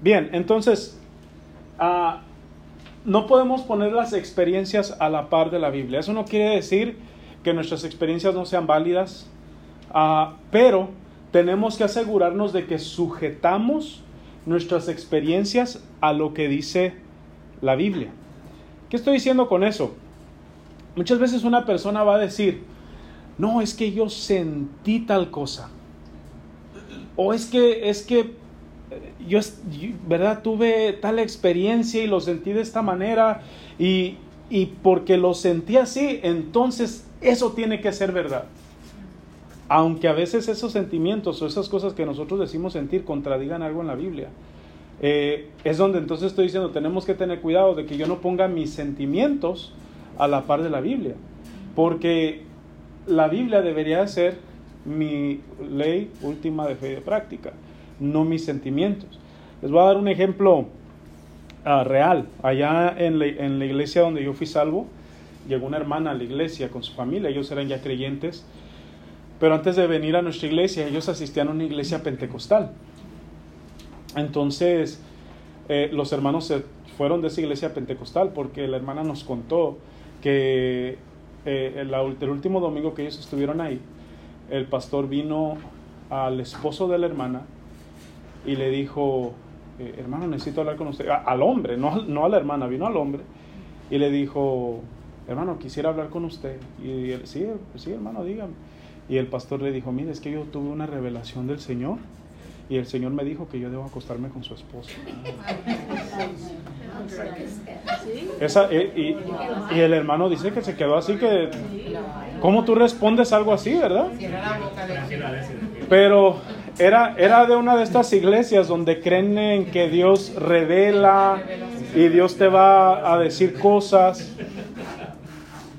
Bien, entonces, ah, no podemos poner las experiencias a la par de la Biblia. Eso no quiere decir que nuestras experiencias no sean válidas, ah, pero tenemos que asegurarnos de que sujetamos nuestras experiencias a lo que dice la Biblia. ¿Qué estoy diciendo con eso? Muchas veces una persona va a decir, no, es que yo sentí tal cosa. O es que, es que yo, ¿verdad? Tuve tal experiencia y lo sentí de esta manera y, y porque lo sentí así, entonces eso tiene que ser verdad. Aunque a veces esos sentimientos o esas cosas que nosotros decimos sentir contradigan algo en la Biblia. Eh, es donde entonces estoy diciendo, tenemos que tener cuidado de que yo no ponga mis sentimientos a la par de la Biblia. Porque la Biblia debería ser mi ley última de fe y de práctica, no mis sentimientos. Les voy a dar un ejemplo ah, real. Allá en la, iglesia donde yo fui salvo, llegó una hermana a la iglesia con su familia, ellos eran ya creyentes, pero antes de venir a nuestra iglesia, ellos asistían a una iglesia pentecostal. Entonces, eh, los hermanos se fueron de esa iglesia pentecostal porque la hermana nos contó que eh, el, último domingo que ellos estuvieron ahí, el pastor vino al esposo de la hermana y le dijo, eh, hermano, necesito hablar con usted, al hombre, no, no a la hermana, vino al hombre y le dijo, hermano, quisiera hablar con usted. Y él, sí, sí, hermano, dígame. Y el pastor le dijo, mire, es que yo tuve una revelación del Señor y el Señor me dijo que yo debo acostarme con su esposa. Esa, y, y, el hermano dice que se quedó así que... ¿Cómo tú respondes algo así, verdad? Pero era, era de una de estas iglesias donde creen en que Dios revela y Dios te va a decir cosas.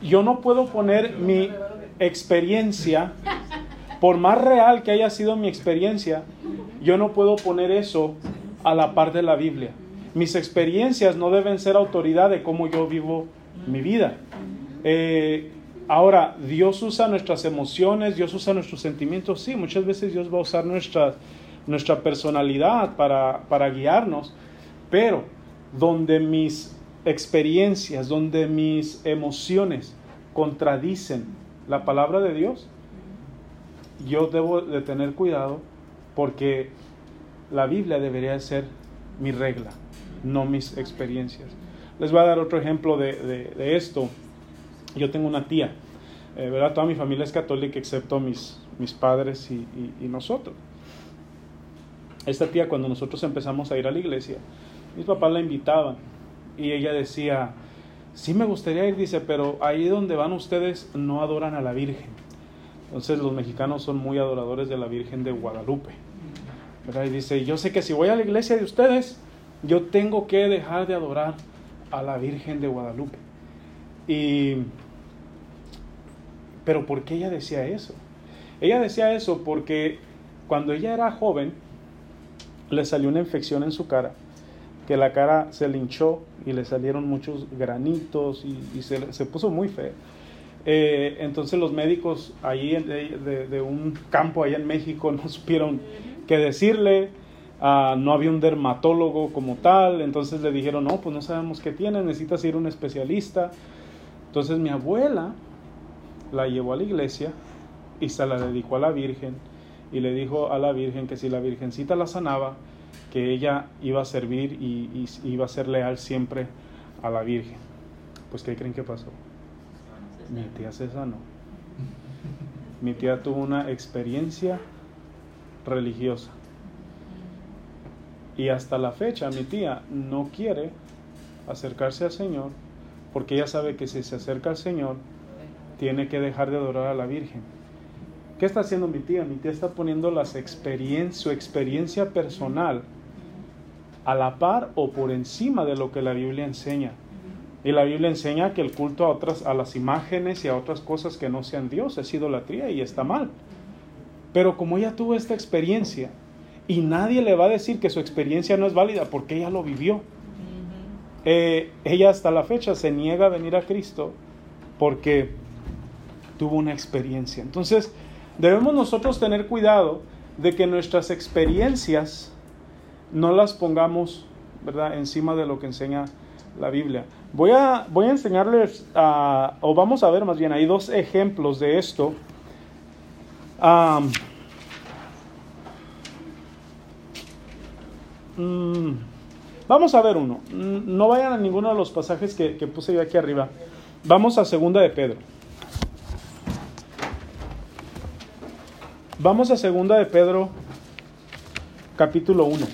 Yo no puedo poner mi experiencia, por más real que haya sido mi experiencia, yo no puedo poner eso a la par de la Biblia. Mis experiencias no deben ser autoridad de cómo yo vivo mi vida. Eh, ahora, Dios usa nuestras emociones, Dios usa nuestros sentimientos, sí, muchas veces Dios va a usar nuestra, nuestra personalidad para, para guiarnos, pero donde mis experiencias, donde mis emociones contradicen la palabra de Dios, yo debo de tener cuidado porque la Biblia debería ser mi regla, no mis experiencias. Les voy a dar otro ejemplo de, esto. Yo tengo una tía, eh, ¿verdad? Toda mi familia es católica excepto mis, mis padres y, nosotros. Esta tía cuando nosotros empezamos a ir a la iglesia, mis papás la invitaban y ella decía, sí me gustaría ir, dice, pero ahí donde van ustedes no adoran a la Virgen. Entonces los mexicanos son muy adoradores de la Virgen de Guadalupe. Y dice, yo sé que si voy a la iglesia de ustedes, yo tengo que dejar de adorar a la Virgen de Guadalupe. Y, pero ¿por qué ella decía eso? Ella decía eso porque cuando ella era joven, le salió una infección en su cara, que la cara se le hinchó y le salieron muchos granitos y, se, puso muy feo. Eh, entonces los médicos ahí de, un campo allá en México no supieron que decirle. Ah, no había un dermatólogo como tal, entonces le dijeron, no, pues no sabemos qué tiene, necesitas ir a un especialista. Entonces mi abuela la llevó a la iglesia y se la dedicó a la Virgen y le dijo a la Virgen que si la Virgencita la sanaba, que ella iba a servir y, iba a ser leal siempre a la Virgen. Pues ¿qué creen que pasó? Mi tía se sanó. Mi tía tuvo una experiencia religiosa. Y hasta la fecha mi tía no quiere acercarse al Señor porque ella sabe que si se acerca al Señor tiene que dejar de adorar a la Virgen. ¿Qué está haciendo mi tía? Mi tía está poniendo las su experiencia personal a la par o por encima de lo que la Biblia enseña. Y la Biblia enseña que el culto a otras a las imágenes y a otras cosas que no sean Dios es idolatría y está mal. Pero como ella tuvo esta experiencia y nadie le va a decir que su experiencia no es válida porque ella lo vivió, eh, ella hasta la fecha se niega a venir a Cristo porque tuvo una experiencia. Entonces, debemos nosotros tener cuidado de que nuestras experiencias no las pongamos, ¿verdad?, encima de lo que enseña la Biblia. Voy a, voy a enseñarles, o vamos a ver más bien, hay dos ejemplos de esto. Mm, vamos a ver uno. No vayan a ninguno de los pasajes que, que puse yo aquí arriba. Vamos a segunda de Pedro. Vamos a segunda de Pedro, capítulo 1.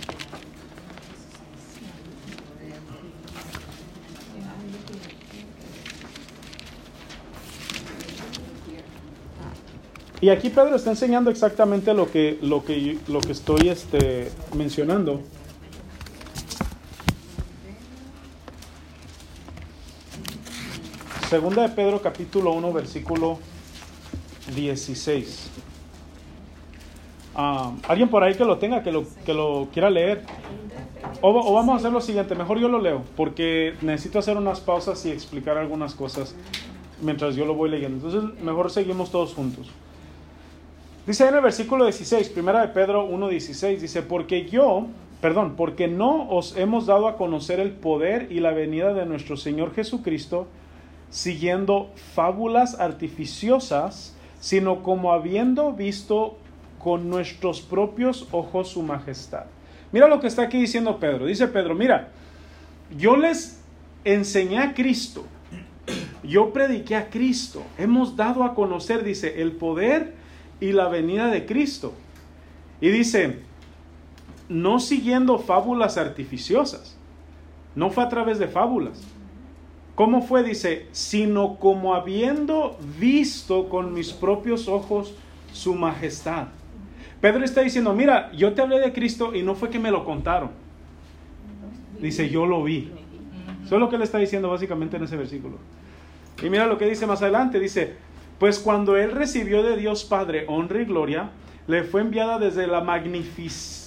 Y aquí Pedro está enseñando exactamente lo que, lo que, lo que estoy este, mencionando. Segunda de Pedro capítulo 1 versículo 16. Ah, alguien por ahí que lo tenga, que lo, que lo quiera leer. O, o, vamos a hacer lo siguiente, mejor yo lo leo, porque necesito hacer unas pausas y explicar algunas cosas mientras yo lo voy leyendo. Entonces, mejor seguimos todos juntos. Dice en el versículo 16, primera de Pedro 1.16, dice, porque yo, perdón, porque no os hemos dado a conocer el poder y la venida de nuestro Señor Jesucristo siguiendo fábulas artificiosas, sino como habiendo visto con nuestros propios ojos su majestad. Mira lo que está aquí diciendo Pedro. Dice Pedro, mira, yo les enseñé a Cristo, yo prediqué a Cristo, hemos dado a conocer, dice, el poder y la venida de Cristo. Y dice, no siguiendo fábulas artificiosas, no fue a través de fábulas. ¿Cómo fue? Dice, sino como habiendo visto con mis propios ojos su majestad. Pedro está diciendo, mira, yo te hablé de Cristo y no fue que me lo contaron. Dice, yo lo vi. Eso es lo que le está diciendo básicamente en ese versículo. Y mira lo que dice más adelante, dice, pues cuando él recibió de Dios Padre honra y gloria, le fue enviada desde la,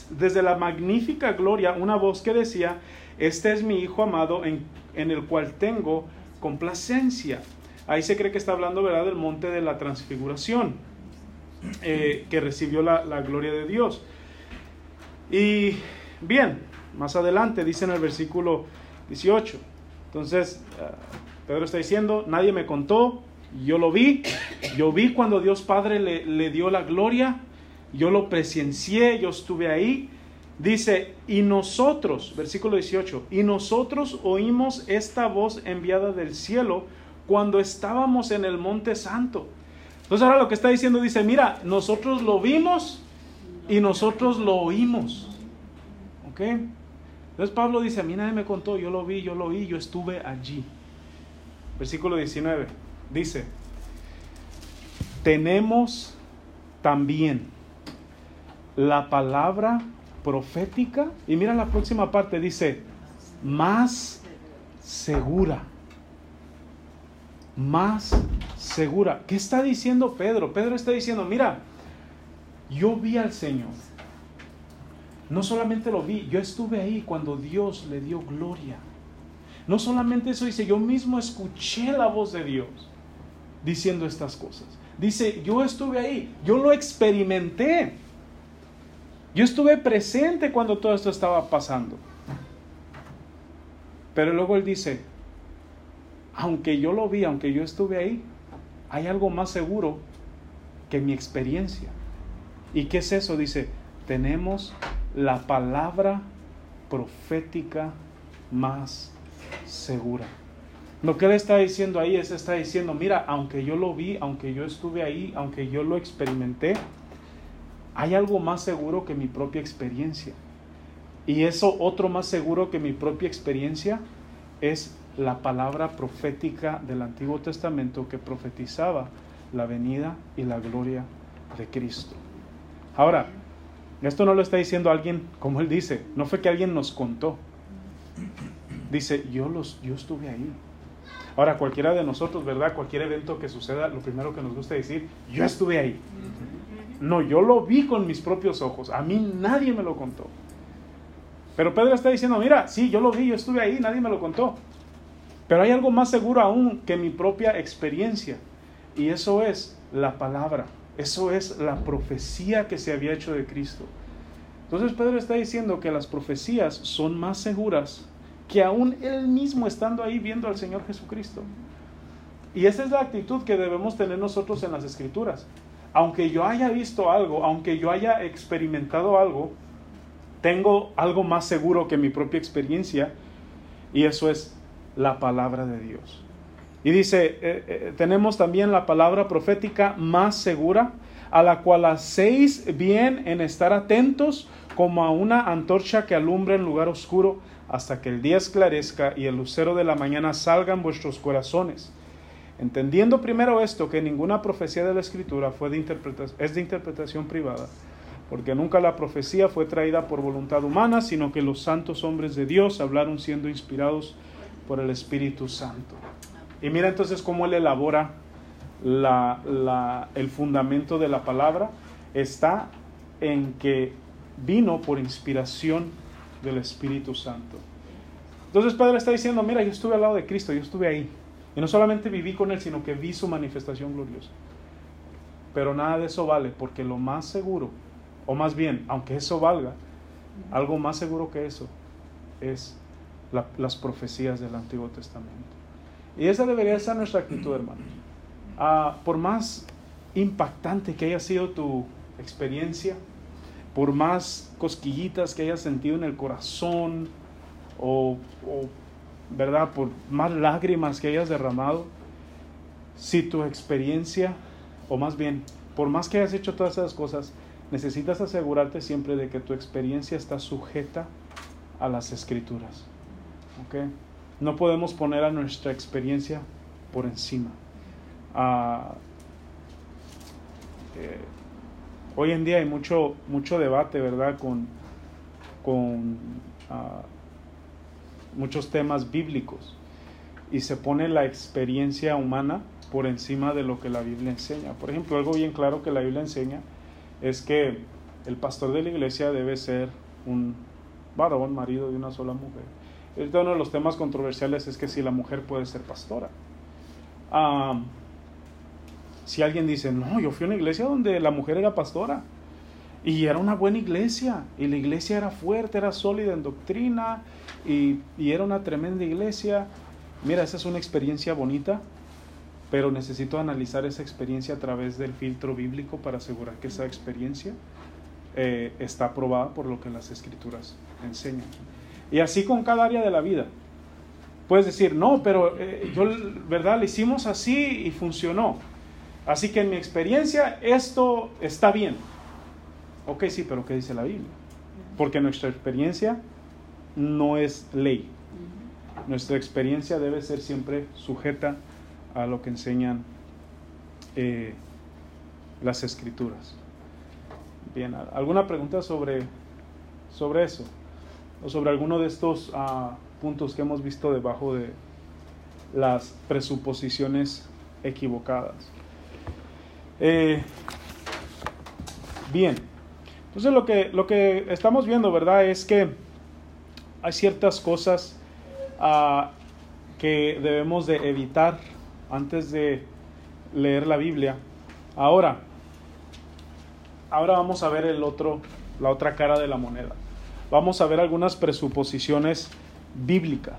desde la magnífica gloria una voz que decía, este es mi Hijo amado en, en el cual tengo complacencia. Ahí se cree que está hablando, ¿verdad?, del monte de la transfiguración, eh, que recibió la, gloria de Dios. Y bien, más adelante dice en el versículo 18. Entonces, uh, Pedro está diciendo, nadie me contó, yo lo vi, yo vi cuando Dios Padre le, le dio la gloria, yo lo presencié, yo estuve ahí. Dice, y nosotros, versículo 18, y nosotros oímos esta voz enviada del cielo cuando estábamos en el monte santo. Entonces ahora lo que está diciendo dice, mira, nosotros lo vimos y nosotros lo oímos. ¿Ok? Entonces Pablo dice, a mí nadie me contó, yo lo vi, yo lo oí, yo estuve allí. Versículo 19 dice, tenemos también la palabra profética, y mira la próxima parte, dice, más segura. Más segura. ¿Qué está diciendo Pedro? Pedro está diciendo, mira, yo vi al Señor. No solamente lo vi, yo estuve ahí cuando Dios le dio gloria. No solamente eso dice, yo mismo escuché la voz de Dios diciendo estas cosas. Dice, yo estuve ahí, yo lo experimenté. Yo estuve presente cuando todo esto estaba pasando. Pero luego él dice, aunque yo lo vi, aunque yo estuve ahí, hay algo más seguro que mi experiencia. ¿Y qué es eso? Dice, tenemos la palabra profética más segura. Lo que él está diciendo ahí es, está diciendo, mira, aunque yo lo vi, aunque yo estuve ahí, aunque yo lo experimenté, hay algo más seguro que mi propia experiencia. Y eso otro más seguro que mi propia experiencia es la palabra profética del Antiguo Testamento que profetizaba la venida y la gloria de Cristo. Ahora, esto no lo está diciendo alguien como él dice, no fue que alguien nos contó. Dice, yo, los, yo estuve ahí. Ahora, cualquiera de nosotros, ¿verdad? Cualquier evento que suceda, lo primero que nos gusta decir, yo estuve ahí. No, yo lo vi con mis propios ojos. A mí nadie me lo contó. Pero Pedro está diciendo, mira, sí, yo lo vi, yo estuve ahí, nadie me lo contó. Pero hay algo más seguro aún que mi propia experiencia. Y eso es la palabra. Eso es la profecía que se había hecho de Cristo. Entonces Pedro está diciendo que las profecías son más seguras que aún él mismo estando ahí viendo al Señor Jesucristo. Y esa es la actitud que debemos tener nosotros en las escrituras. Aunque yo haya visto algo, aunque yo haya experimentado algo, tengo algo más seguro que mi propia experiencia y eso es la palabra de Dios. Y dice, eh, eh, tenemos también la palabra profética más segura, a la cual hacéis bien en estar atentos como a una antorcha que alumbra en lugar oscuro hasta que el día esclarezca y el lucero de la mañana salga en vuestros corazones. Entendiendo primero esto, que ninguna profecía de la Escritura fue de es de interpretación privada, porque nunca la profecía fue traída por voluntad humana, sino que los santos hombres de Dios hablaron siendo inspirados por el Espíritu Santo. Y mira entonces cómo él elabora el fundamento de la palabra. Está en que vino por inspiración del Espíritu Santo. Entonces Padre está diciendo, mira, yo estuve al lado de Cristo, yo estuve ahí. Y no solamente viví con Él, sino que vi su manifestación gloriosa. Pero nada de eso vale, porque lo más seguro, o más bien, aunque eso valga, algo más seguro que eso es las profecías del Antiguo Testamento. Y esa debería ser nuestra actitud, hermano. Ah, por más impactante que haya sido tu experiencia, por más cosquillitas que hayas sentido en el corazón o, ¿verdad? Por más lágrimas que hayas derramado, si tu experiencia, o más bien, por más que hayas hecho todas esas cosas, necesitas asegurarte siempre de que tu experiencia está sujeta a las escrituras. ¿Ok? No podemos poner a nuestra experiencia por encima. Ah, eh, hoy en día hay mucho, mucho debate, ¿verdad? Con, con ah, muchos temas bíblicos y se pone la experiencia humana por encima de lo que la Biblia enseña. Por ejemplo, algo bien claro que la Biblia enseña es que el pastor de la iglesia debe ser un varón, marido de una sola mujer. Uno de los temas controversiales es que si la mujer puede ser pastora. Si alguien dice, no, yo fui a una iglesia donde la mujer era pastora y era una buena iglesia y la iglesia era fuerte, era sólida en doctrina y, era una tremenda iglesia. Mira, esa es una experiencia bonita, pero necesito analizar esa experiencia a través del filtro bíblico para asegurar que esa experiencia eh, está aprobada por lo que las escrituras enseñan. Y así con cada área de la vida. Puedes decir, no, pero eh, yo, ¿verdad? Lo hicimos así y funcionó. Así que en mi experiencia esto está bien. Ok, sí, pero ¿qué dice la Biblia? Porque nuestra experiencia no es ley. Nuestra experiencia debe ser siempre sujeta a lo que enseñan eh, las escrituras. Bien, ¿alguna pregunta sobre, sobre eso? O sobre alguno de estos ah, puntos que hemos visto debajo de las presuposiciones equivocadas. Eh, bien, entonces lo que, lo que estamos viendo, ¿verdad? Es que hay ciertas cosas ah, que debemos de evitar antes de leer la Biblia. Ahora, ahora vamos a ver el otro, la otra cara de la moneda. Vamos a ver algunas presuposiciones bíblicas.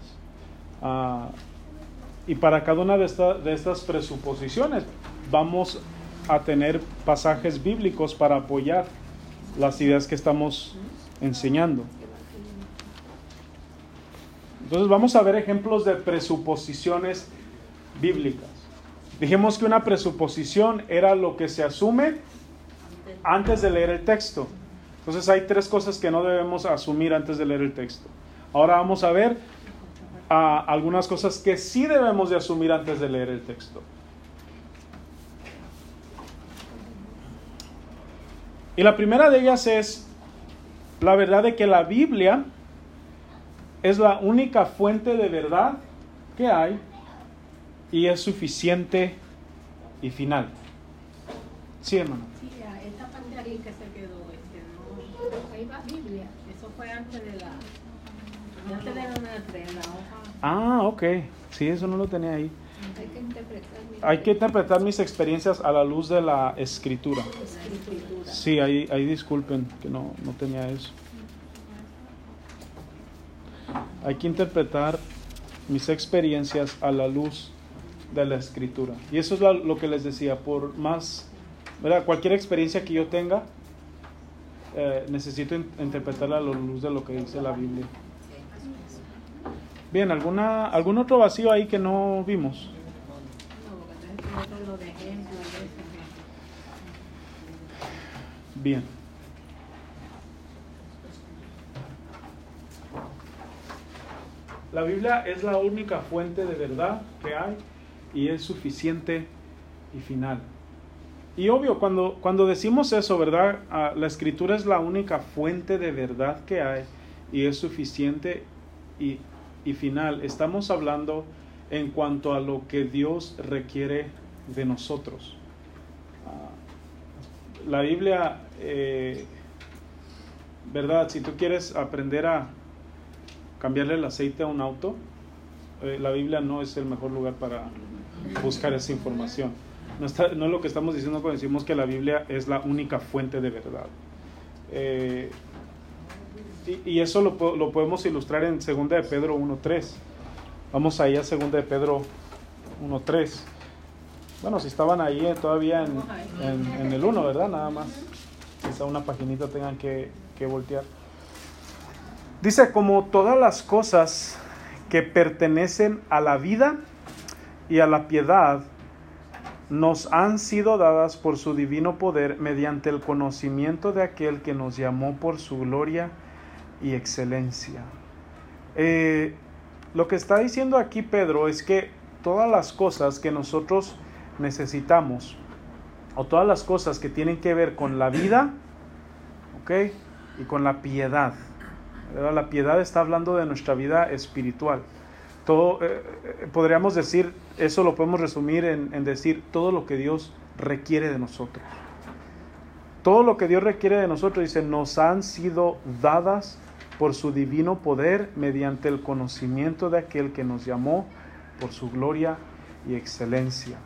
Ah, y para cada una de, de estas presuposiciones vamos a tener pasajes bíblicos para apoyar las ideas que estamos enseñando. Entonces vamos a ver ejemplos de presuposiciones bíblicas. Dijimos que una presuposición era lo que se asume antes de leer el texto. Entonces hay tres cosas que no debemos asumir antes de leer el texto. Ahora vamos a ver ah, algunas cosas que sí debemos de asumir antes de leer el texto. Y la primera de ellas es la verdad de que la Biblia es la única fuente de verdad que hay y es suficiente y final. Sí, hermano. Sí, esta parte ahí que se quedó, este, no, ahí va Biblia, eso fue antes de la, antes de la hoja. Ah, ok, sí, eso no lo tenía ahí. Hay que interpretar. mi Hay que interpretar mis experiencias a la luz de la escritura. escritura. Sí, ahí, ahí disculpen que no, no tenía eso. Hay que interpretar mis experiencias a la luz de la escritura. Y eso es la- lo que les decía, por más, ¿verdad? Cualquier experiencia que yo tenga, eh, necesito in- interpretarla a la luz de lo que dice la Biblia. Bien, ¿alguna, ¿algún otro vacío ahí que no vimos? Bien. La Biblia es la única fuente de verdad que hay y es suficiente y final. Y obvio, cuando, cuando decimos eso, ¿verdad? Ah, la escritura es la única fuente de verdad que hay y es suficiente y, y final. Estamos hablando en cuanto a lo que Dios requiere de nosotros. Ah, la Biblia, eh, ¿verdad? Si tú quieres aprender a cambiarle el aceite a un auto, eh, la Biblia no es el mejor lugar para buscar esa información. No, está- no es lo que estamos diciendo cuando decimos que la Biblia es la única fuente de verdad. Eh, y, eso lo, lo podemos ilustrar en 2 de Pedro 1.3. Vamos ahí a 2 de Pedro 1.3. Bueno, si estaban ahí eh, todavía en, en- en el 1, ¿verdad? Nada más. Quizá una paginita tengan que, que voltear. Dice, como todas las cosas que pertenecen a la vida y a la piedad, nos han sido dadas por su divino poder mediante el conocimiento de aquel que nos llamó por su gloria y excelencia. Eh, lo que está diciendo aquí Pedro es que todas las cosas que nosotros necesitamos, o todas las cosas que tienen que ver con la vida, ¿ok? Y con la piedad. La piedad está hablando de nuestra vida espiritual. Todo, eh, eh, podríamos decir, eso lo podemos resumir en, en decir todo lo que Dios requiere de nosotros. Todo lo que Dios requiere de nosotros, dice, nos han sido dadas por su divino poder mediante el conocimiento de aquel que nos llamó por su gloria y excelencia.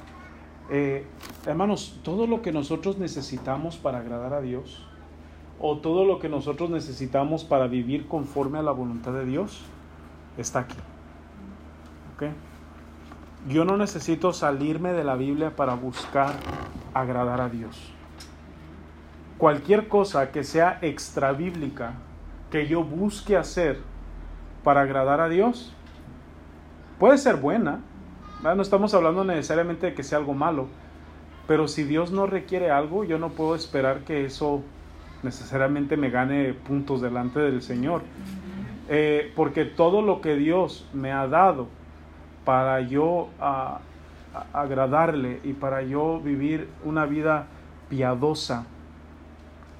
Eh, hermanos, todo lo que nosotros necesitamos para agradar a Dios, o todo lo que nosotros necesitamos para vivir conforme a la voluntad de Dios, está aquí. Yo no necesito salirme de la Biblia para buscar agradar a Dios. Cualquier cosa que sea extra bíblica que yo busque hacer para agradar a Dios, puede ser buena. No estamos hablando necesariamente de que sea algo malo, pero si Dios no requiere algo, yo no puedo esperar que eso necesariamente me gane puntos delante del Señor. Eh, porque todo lo que Dios me ha dado para yo ah, agradarle y para yo vivir una vida piadosa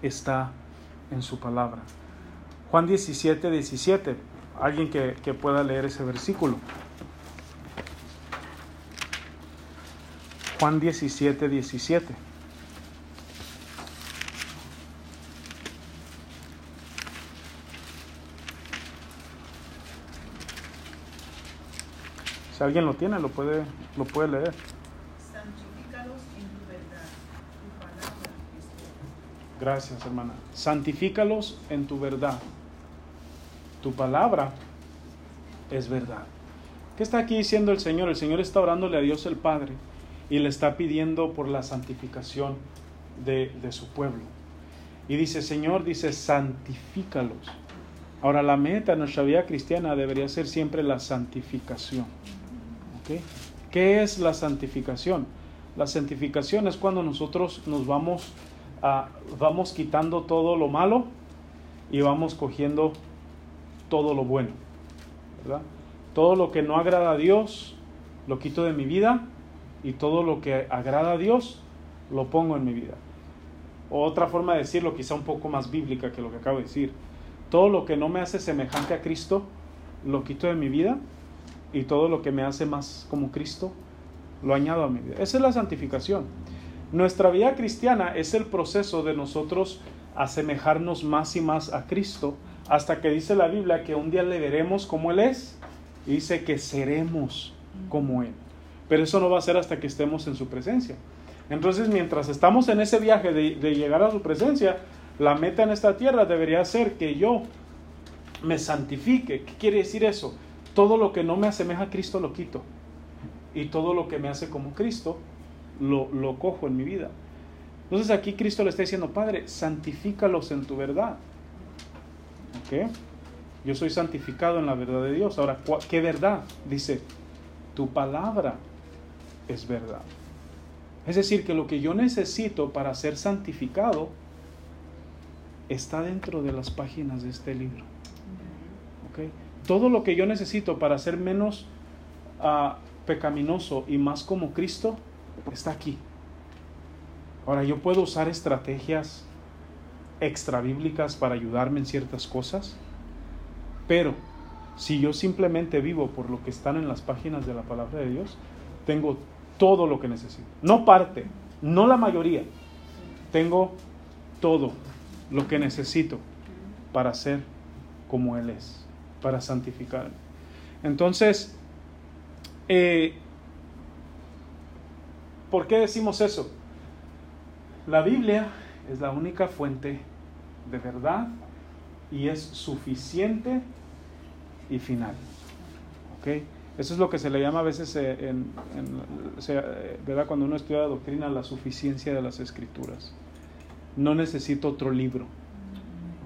está en su palabra. Juan 17, 17. Alguien que, que pueda leer ese versículo. Juan 17, 17. Si alguien lo tiene, lo puede, lo puede leer. Santifícalos en tu verdad. Tu palabra es. Gracias, hermana. Santifícalos en tu verdad. Tu palabra es verdad. ¿Qué está aquí diciendo el Señor? El Señor está orándole a Dios el Padre y le está pidiendo por la santificación de, de su pueblo. Y dice, Señor, dice, santifícalos. Ahora, la meta de nuestra vida cristiana debería ser siempre la santificación. ¿Ok? ¿Qué es la santificación? La santificación es cuando nosotros nos vamos, a, vamos quitando todo lo malo y vamos cogiendo todo lo bueno. ¿verdad? Todo lo que no agrada a Dios lo quito de mi vida y todo lo que agrada a Dios lo pongo en mi vida. O otra forma de decirlo, quizá un poco más bíblica que lo que acabo de decir. Todo lo que no me hace semejante a Cristo lo quito de mi vida y todo lo que me hace más como Cristo lo añado a mi vida. Esa es la santificación. Nuestra vida cristiana es el proceso de nosotros asemejarnos más y más a Cristo hasta que dice la Biblia que un día le veremos como Él es y dice que seremos como Él. pero eso no va a ser hasta que estemos en su presencia. Entonces, mientras estamos en ese viaje de, de llegar a su presencia, la meta en esta tierra debería ser que yo me santifique. ¿Qué quiere decir eso? Todo lo que no me asemeja a Cristo lo quito. Y todo lo que me hace como Cristo lo, lo cojo en mi vida. Entonces aquí Cristo le está diciendo, Padre, santifícalos en tu verdad. Yo soy santificado en la verdad de Dios. Ahora, ¿qué verdad? Dice, tu palabra es verdad. Es decir, que lo que yo necesito para ser santificado está dentro de las páginas de este libro. ¿Okay? Todo lo que yo necesito para ser menos uh, pecaminoso y más como Cristo está aquí. Ahora, yo puedo usar estrategias extra bíblicas para ayudarme en ciertas cosas, pero si yo simplemente vivo por lo que están en las páginas de la palabra de Dios, tengo todo lo que necesito. No parte, no la mayoría. Tengo todo lo que necesito para ser como Él es, para santificarme. Entonces, eh, ¿por qué decimos eso? La Biblia es la única fuente de verdad y es suficiente y final. ¿Ok? Eso es lo que se le llama a veces, eh, en, eh, ¿verdad? Cuando uno estudia doctrina, la suficiencia de las escrituras. No necesito otro libro.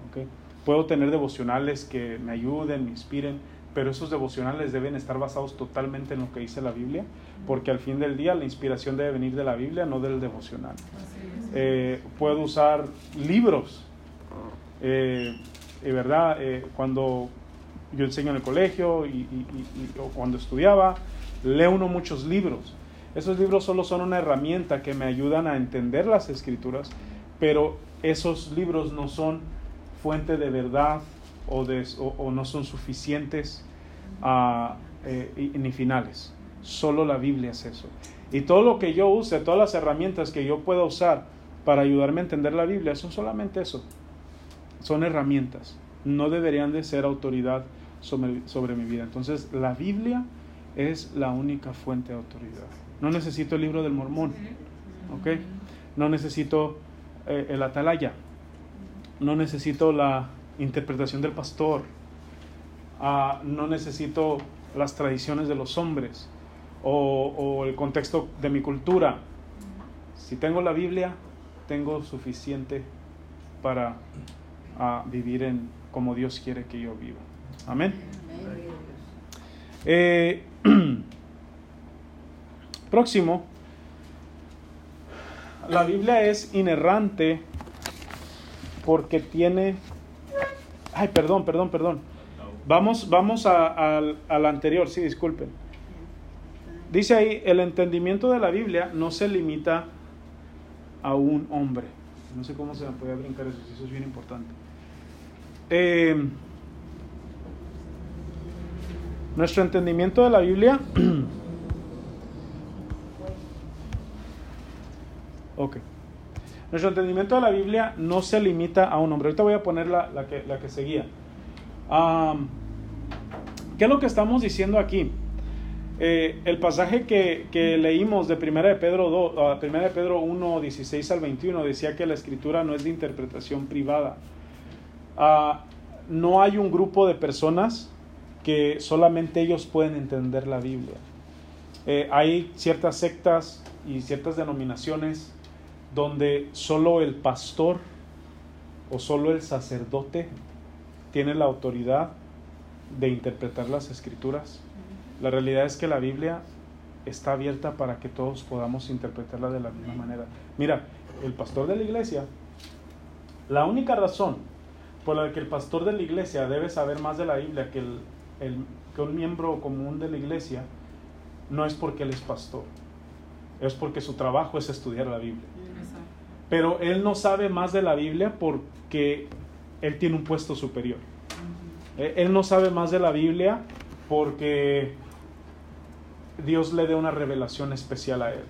¿ok? Puedo tener devocionales que me ayuden, me inspiren, pero esos devocionales deben estar basados totalmente en lo que dice la Biblia, porque al fin del día la inspiración debe venir de la Biblia, no del devocional. Eh, puedo usar libros, eh, ¿verdad? Eh, cuando yo enseño en el colegio y, o cuando estudiaba, leo uno muchos libros. Esos libros solo son una herramienta que me ayudan a entender las escrituras, pero esos libros no son fuente de verdad o, no son suficientes ah, eh, ni finales. Solo la Biblia es eso. Y todo lo que yo use, todas las herramientas que yo pueda usar para ayudarme a entender la Biblia, son solamente eso. Son herramientas. No deberían de ser autoridad sobre, sobre mi vida. Entonces, la Biblia es la única fuente de autoridad. No necesito el libro del mormón. No necesito eh, el atalaya. No necesito la interpretación del pastor, ah, no necesito las tradiciones de los hombres o, el contexto de mi cultura. Si tengo la Biblia, tengo suficiente para ah, vivir en como Dios quiere que yo viva. Amén. Eh, próximo, la Biblia es inerrante porque tiene Ay, perdón, perdón, perdón. Vamos, vamos a, al anterior, sí, disculpen. Dice ahí, el entendimiento de la Biblia no se limita a un hombre. No sé cómo se me puede brincar eso, eso es bien importante. Eh, nuestro entendimiento de la Biblia. ok. Nuestro entendimiento de la Biblia no se limita a un hombre. Ahorita voy a poner la, que, la que, seguía. ¿Qué es lo que estamos diciendo aquí? Eh, el pasaje que, leímos de 1 de Pedro, 2, uh, de Pedro 1, 16 al 21 decía que la escritura no es de interpretación privada. Ah, no hay un grupo de personas que solamente ellos pueden entender la Biblia. Eh, hay ciertas sectas y ciertas denominaciones donde solo el pastor o solo el sacerdote tiene la autoridad de interpretar las escrituras. La realidad es que la Biblia está abierta para que todos podamos interpretarla de la misma manera. Mira, el pastor de la iglesia, la única razón por la que el pastor de la iglesia debe saber más de la Biblia que, el, que un miembro común de la iglesia, no es porque él es pastor, es porque su trabajo es estudiar la Biblia. Pero él no sabe más de la Biblia porque él tiene un puesto superior. Eh, él no sabe más de la Biblia porque Dios le dé una revelación especial a él.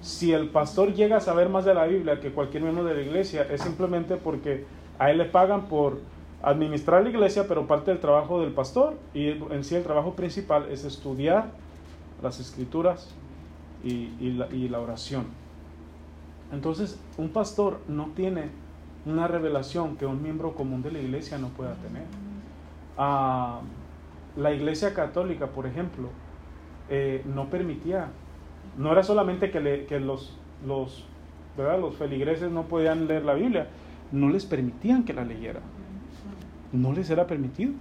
Si el pastor llega a saber más de la Biblia que cualquier miembro de la iglesia, es simplemente porque a él le pagan por administrar la iglesia, pero parte del trabajo del pastor y en sí el trabajo principal es estudiar las escrituras y, y la, y la oración. Entonces, un pastor no tiene una revelación que un miembro común de la iglesia no pueda tener. Ah, la iglesia católica, por ejemplo, eh, no permitía, no era solamente que, le- que los, los, ¿verdad? los feligreses no podían leer la Biblia, no les permitían que la leyeran. No les era permitido,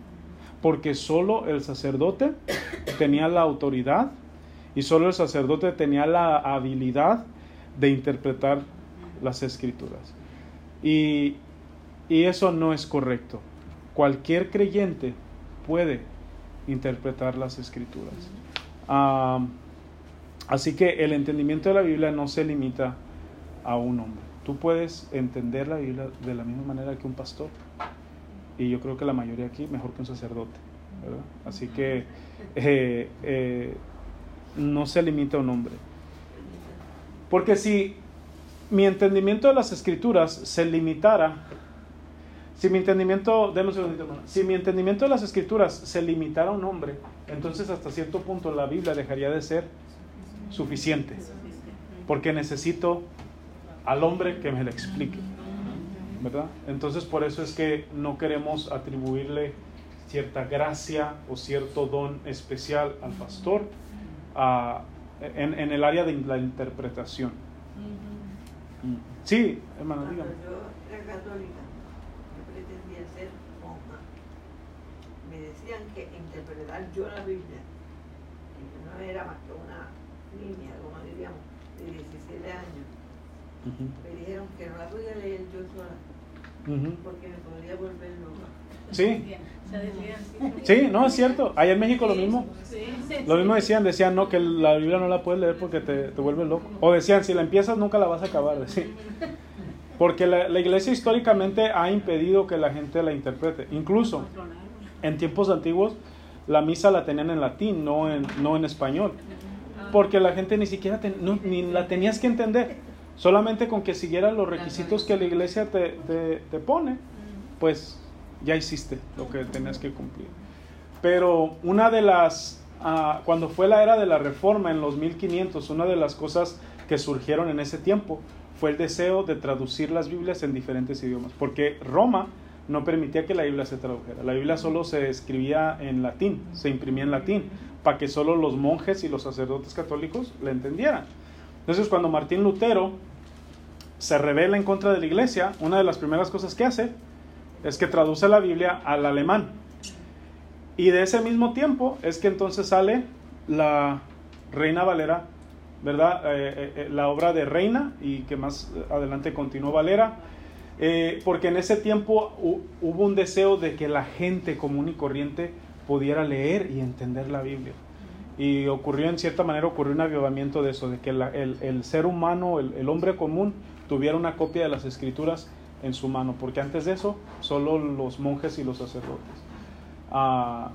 porque solo el sacerdote tenía la autoridad y solo el sacerdote tenía la habilidad de interpretar las escrituras. Y, y eso no es correcto. Cualquier creyente puede interpretar las escrituras. Ah, así que el entendimiento de la Biblia no se limita a un hombre. Tú puedes entender la Biblia de la misma manera que un pastor. Y yo creo que la mayoría aquí mejor que un sacerdote. ¿verdad? Así que eh, eh, no se limita a un hombre. Porque si mi entendimiento de las escrituras se limitara, si mi entendimiento, denme un segundito, si mi entendimiento de las escrituras se limitara a un hombre, entonces hasta cierto punto la Biblia dejaría de ser suficiente, porque necesito al hombre que me lo explique, ¿verdad? Entonces por eso es que no queremos atribuirle cierta gracia o cierto don especial al pastor en, en el área de la interpretación. Sí, hermano, Cuando dígame. yo era católica, yo pretendía ser monja. Me decían que interpretar yo la Biblia, que yo no era más que una niña, como diríamos, de 17 años. Me dijeron que no la podía leer yo sola, porque me podría volver loca. Sí, sí, no, es cierto. Allá en México lo mismo. Lo mismo decían, decían no, que la Biblia no la puedes leer porque te, te vuelve loco. O decían, si la empiezas nunca la vas a acabar. decían. Porque la, la iglesia históricamente ha impedido que la gente la interprete. Incluso en tiempos antiguos la misa la tenían en latín, no en, no en español. Porque la gente ni siquiera ten- no, ni la tenías que entender. Solamente con que siguieras los requisitos que la iglesia te, te, te pone, pues ya hiciste lo que tenías que cumplir. Pero una de las, ah, cuando fue la era de la reforma en los 1500, una de las cosas que surgieron en ese tiempo fue el deseo de traducir las Biblias en diferentes idiomas, porque Roma no permitía que la Biblia se tradujera. La Biblia solo se escribía en latín, se imprimía en latín, para que solo los monjes y los sacerdotes católicos la entendieran. Entonces, cuando Martín Lutero se revela en contra de la iglesia, una de las primeras cosas que hace es que traduce la Biblia al alemán. Y de ese mismo tiempo es que entonces sale la Reina Valera, ¿verdad? Eh, eh, eh, la obra de Reina y que más adelante continuó Valera. Porque en ese tiempo hu- hubo un deseo de que la gente común y corriente pudiera leer y entender la Biblia. Y ocurrió, en cierta manera, ocurrió un avivamiento de eso, de que la- el, el ser humano, el, el hombre común, tuviera una copia de las escrituras en su mano, porque antes de eso, solo los monjes y los sacerdotes. Ah,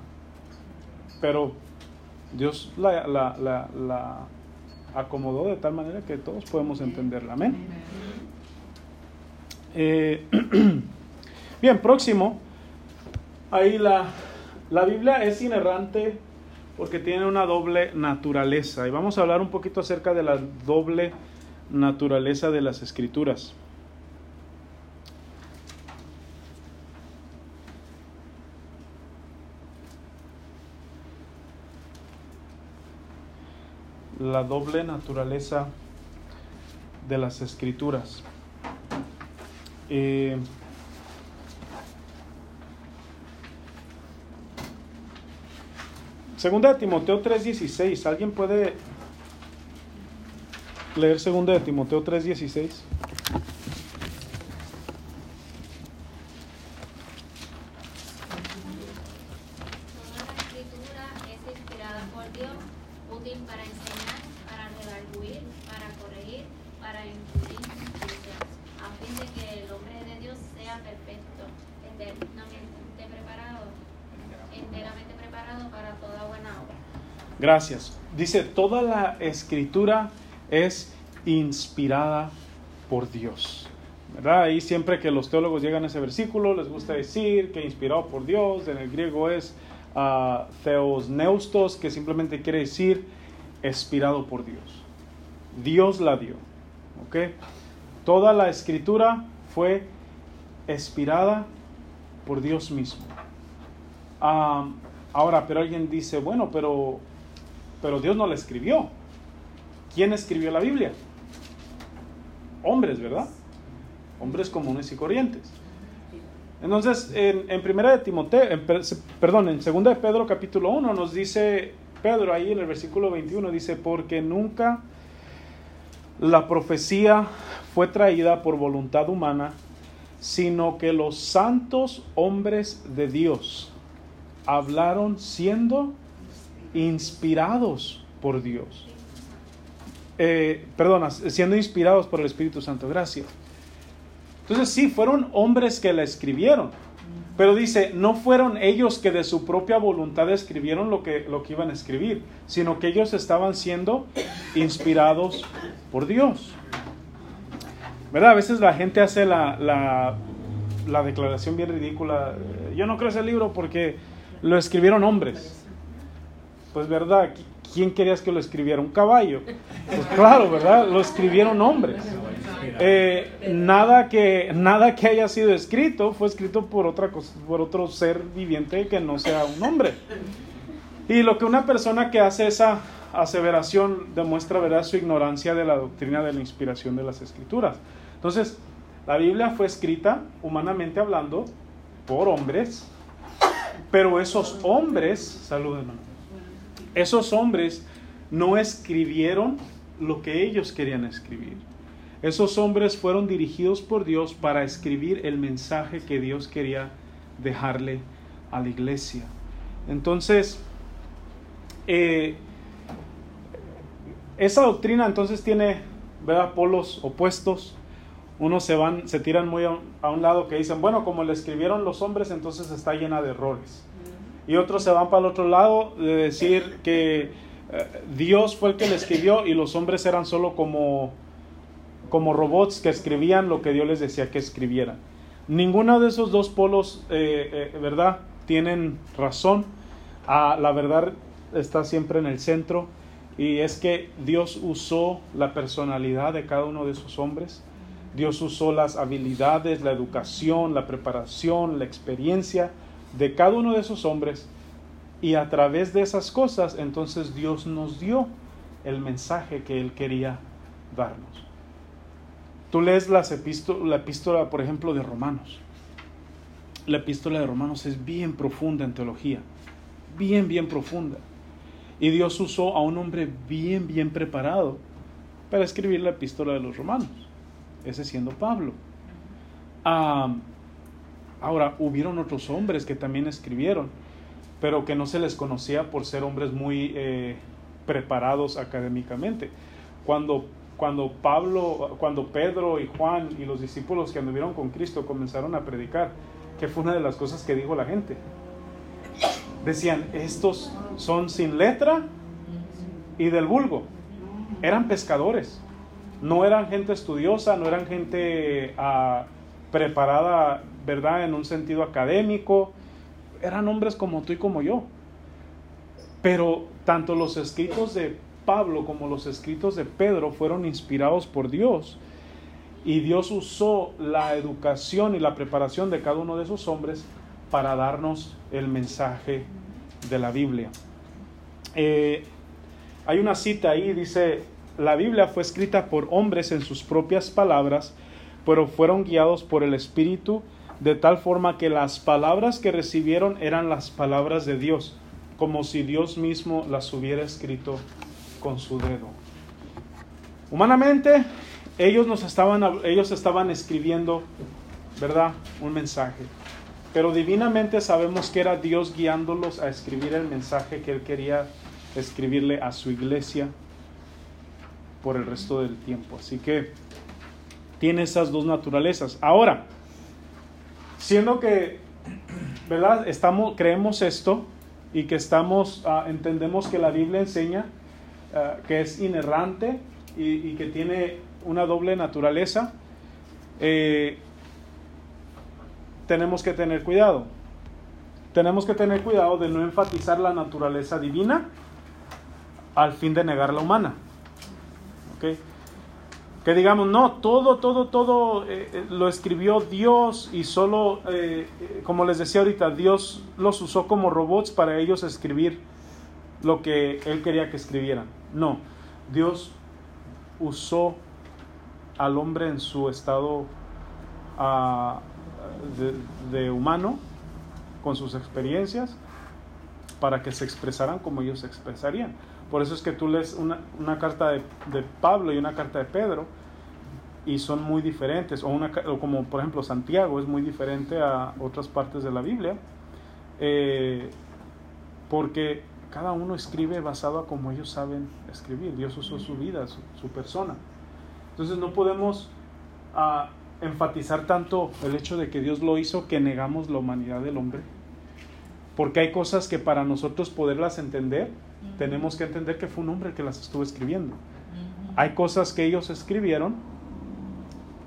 pero Dios la, la- la- la acomodó de tal manera que todos podemos entenderla. Amén. Eh, bien, próximo. Ahí la, la Biblia es inerrante porque tiene una doble naturaleza. Y vamos a hablar un poquito acerca de la doble naturaleza de las escrituras. La doble naturaleza de las escrituras. Eh, segunda de Timoteo 3:16. ¿Alguien puede leer segunda de Timoteo 3:16? Toda la escritura es inspirada por Dios, útil para enseñar, para redarguir, para corregir, para instruir en justicia, a fin de que el hombre de Dios sea perfecto, eternamente preparado, enteramente preparado para toda buena obra. Gracias. Dice, toda la escritura es inspirada por Dios. ¿Verdad? Ahí siempre que los teólogos llegan a ese versículo les gusta decir que inspirado por Dios, en el griego es ah, theos neustos, que simplemente quiere decir expirado por Dios. Dios la dio. ¿ok? Toda la escritura fue expirada por Dios mismo. Ah, ahora, pero alguien dice, bueno, pero, pero Dios no la escribió. ¿Quién escribió la Biblia? Hombres, ¿verdad? Hombres comunes y corrientes. Entonces, en, en primera de Timoteo, perdón, en segunda de Pedro capítulo 1 nos dice Pedro ahí en el versículo 21 dice, porque nunca la profecía fue traída por voluntad humana, sino que los santos hombres de Dios hablaron siendo inspirados por Dios. Eh, perdona, siendo inspirados por el Espíritu Santo. Gracias. Entonces sí, fueron hombres que la escribieron. Pero dice, no fueron ellos que de su propia voluntad escribieron lo que, lo que iban a escribir, sino que ellos estaban siendo inspirados por Dios. ¿Verdad? A veces la gente hace la, la, la declaración bien ridícula. Yo no creo ese libro porque lo escribieron hombres. Pues verdad, ¿qui- ¿quién querías que lo escribiera? ¿Un caballo? Pues claro, ¿verdad? Lo escribieron hombres. Eh, nada, que, nada que haya sido escrito fue escrito por, otra cosa, por otro ser viviente que no sea un hombre. Y lo que una persona que hace esa aseveración demuestra ¿verdad? su ignorancia de la doctrina de la inspiración de las escrituras. Entonces, la Biblia fue escrita, humanamente hablando, por hombres, pero esos hombres, salud hermano, esos hombres no escribieron lo que ellos querían escribir. Esos hombres fueron dirigidos por Dios para escribir el mensaje que Dios quería dejarle a la iglesia. Entonces, eh, esa doctrina entonces tiene ¿verdad? polos opuestos. Unos se van, se tiran muy a un, a un lado que dicen, bueno, como le escribieron los hombres, entonces está llena de errores. Y otros se van para el otro lado de decir que eh, Dios fue el que le escribió y los hombres eran solo como, como robots que escribían lo que Dios les decía que escribieran. Ninguno de esos dos polos, eh, eh, ¿verdad? Tienen razón. Ah, la verdad está siempre en el centro y es que Dios usó la personalidad de cada uno de esos hombres. Dios usó las habilidades, la educación, la preparación, la experiencia de cada uno de esos hombres y a través de esas cosas entonces Dios nos dio el mensaje que Él quería darnos. Tú lees las la epístola, por ejemplo, de Romanos. La epístola de Romanos es bien profunda en teología, bien, bien profunda. Y Dios usó a un hombre bien, bien preparado para escribir la epístola de los Romanos, ese siendo Pablo. Ah, ahora, hubieron otros hombres que también escribieron, pero que no se les conocía por ser hombres muy eh, preparados académicamente. Cuando, cuando Pablo, cuando Pedro y Juan y los discípulos que anduvieron con Cristo comenzaron a predicar, que fue una de las cosas que dijo la gente. Decían, estos son sin letra y del vulgo. Eran pescadores, no eran gente estudiosa, no eran gente ah, preparada, ¿verdad? En un sentido académico, eran hombres como tú y como yo. Pero tanto los escritos de Pablo como los escritos de Pedro fueron inspirados por Dios. Y Dios usó la educación y la preparación de cada uno de esos hombres para darnos el mensaje de la Biblia. Eh, hay una cita ahí, dice, la Biblia fue escrita por hombres en sus propias palabras, pero fueron guiados por el Espíritu de tal forma que las palabras que recibieron eran las palabras de Dios, como si Dios mismo las hubiera escrito con su dedo. Humanamente, ellos nos estaban, ellos estaban escribiendo, ¿verdad? Un mensaje. Pero divinamente sabemos que era Dios guiándolos a escribir el mensaje que Él quería escribirle a su iglesia por el resto del tiempo. Así que tiene esas dos naturalezas. Ahora, siendo que, ¿verdad? Estamos, creemos esto y que estamos, uh, entendemos que la Biblia enseña uh, que es inerrante y, y, que tiene una doble naturaleza, eh, tenemos que tener cuidado. Tenemos que tener cuidado de no enfatizar la naturaleza divina al fin de negar la humana. ¿Okay? Que digamos, no, todo, todo, todo eh, eh, lo escribió Dios y solo, eh, como les decía ahorita, Dios los usó como robots para ellos escribir lo que Él quería que escribieran. No, Dios usó al hombre en su estado ah, de, de humano, con sus experiencias, para que se expresaran como ellos se expresarían. Por eso es que tú lees una, una carta de, de Pablo y una carta de Pedro y son muy diferentes, o, una, o como por ejemplo Santiago es muy diferente a otras partes de la Biblia, eh, porque cada uno escribe basado a como ellos saben escribir. Dios usó su vida, su, su persona. Entonces no podemos ah, enfatizar tanto el hecho de que Dios lo hizo que negamos la humanidad del hombre. Porque hay cosas que para nosotros poderlas entender, tenemos que entender que fue un hombre el que las estuvo escribiendo. Hay cosas que ellos escribieron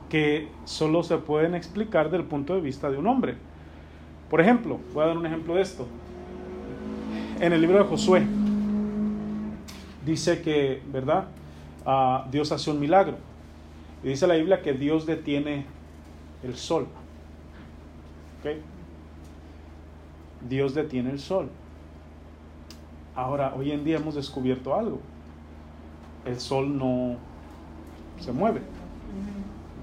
que solo se pueden explicar del punto de vista de un hombre. Por ejemplo, voy a dar un ejemplo de esto. En el libro de Josué dice que, ¿verdad? Ah, Dios hace un milagro. Y dice la Biblia que Dios detiene el sol. Dios detiene el sol. Ahora, hoy en día hemos descubierto algo. El sol no se mueve,